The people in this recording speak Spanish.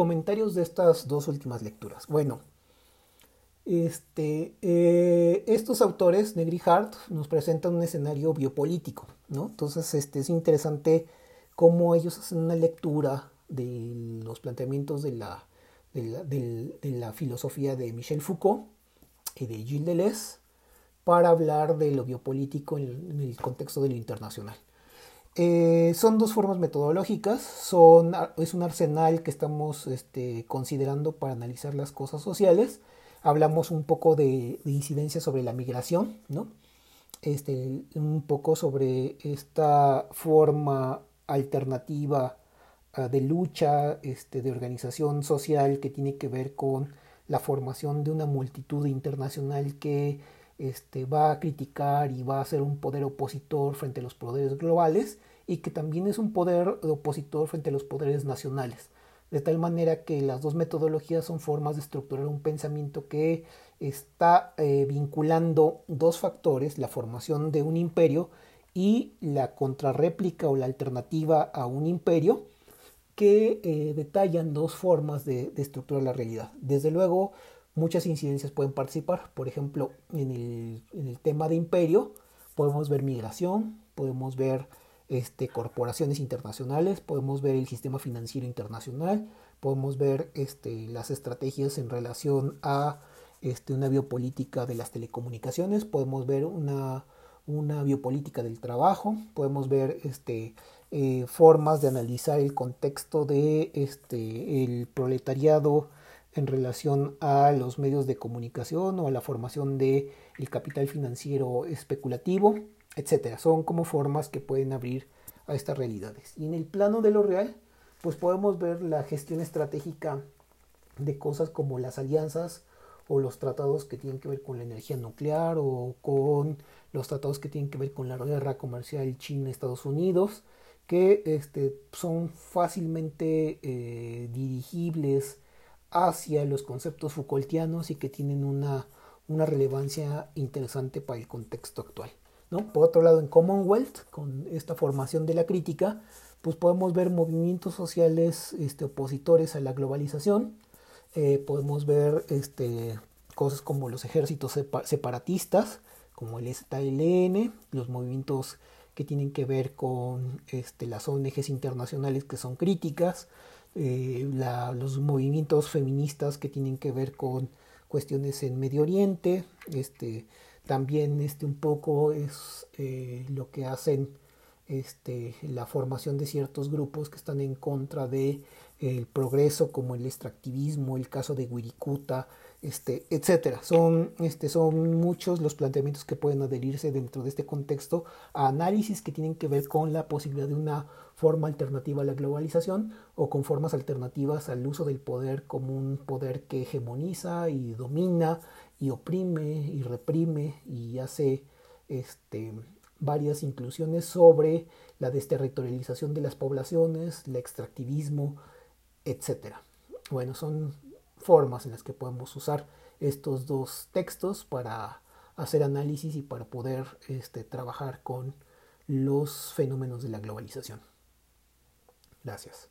comentarios de estas dos últimas lecturas. Bueno, este, eh, estos autores, Negri Hart, nos presentan un escenario biopolítico, ¿no? Entonces, este, es interesante cómo ellos hacen una lectura de los planteamientos de la, de la, filosofía de Michel Foucault y de Gilles Deleuze para hablar de lo biopolítico en el contexto de lo internacional. Eh, son dos formas metodológicas, son, es un arsenal que estamos este, considerando para analizar las cosas sociales. Hablamos un poco de, incidencia sobre la migración, ¿no? este, un poco sobre esta forma alternativa ah, de lucha, este, de organización social que tiene que ver con la formación de una multitud internacional que este, va a criticar y va a ser un poder opositor frente a los poderes globales y que también es un poder opositor frente a los poderes nacionales. De tal manera que las dos metodologías son formas de estructurar un pensamiento que está eh, vinculando dos factores, la formación de un imperio y la contrarréplica o la alternativa a un imperio, que eh, detallan dos formas de, de estructurar la realidad. Desde luego, muchas incidencias pueden participar. Por ejemplo, en el, tema de imperio podemos ver migración, podemos ver este, corporaciones internacionales, podemos ver el sistema financiero internacional, podemos ver este, las estrategias en relación a este, una biopolítica de las telecomunicaciones, podemos ver una, una biopolítica del trabajo, podemos ver este, eh, formas de analizar el contexto de este, el proletariado en relación a los medios de comunicación o a la formación del el capital financiero especulativo, etcétera. Son como formas que pueden abrir a estas realidades. Y en el plano de lo real, pues podemos ver la gestión estratégica de cosas como las alianzas o los tratados que tienen que ver con la energía nuclear o con los tratados que tienen que ver con la guerra comercial China-Estados Unidos, que este, son fácilmente eh, dirigibles hacia los conceptos Foucaultianos y que tienen una, una relevancia interesante para el contexto actual. ¿no? Por otro lado, en Commonwealth, con esta formación de la crítica, pues podemos ver movimientos sociales este, opositores a la globalización, eh, podemos ver este, cosas como los ejércitos separatistas, como el STLN, los movimientos que tienen que ver con este, las ONGs internacionales que son críticas, eh, los movimientos feministas que tienen que ver con cuestiones en Medio Oriente, este, también este, un poco es eh, lo que hacen este, la formación de ciertos grupos que están en contra de el progreso como el extractivismo, el caso de Wirikuta, este, etcétera. Son, este, son muchos los planteamientos que pueden adherirse dentro de este contexto a análisis que tienen que ver con la posibilidad de una forma alternativa a la globalización o con formas alternativas al uso del poder como un poder que hegemoniza y domina y oprime y reprime y hace este, varias inclusiones sobre la desterritorialización de las poblaciones, el extractivismo, etc. Bueno, son formas en las que podemos usar estos dos textos para hacer análisis y para poder este, trabajar con los fenómenos de la globalización. Gracias.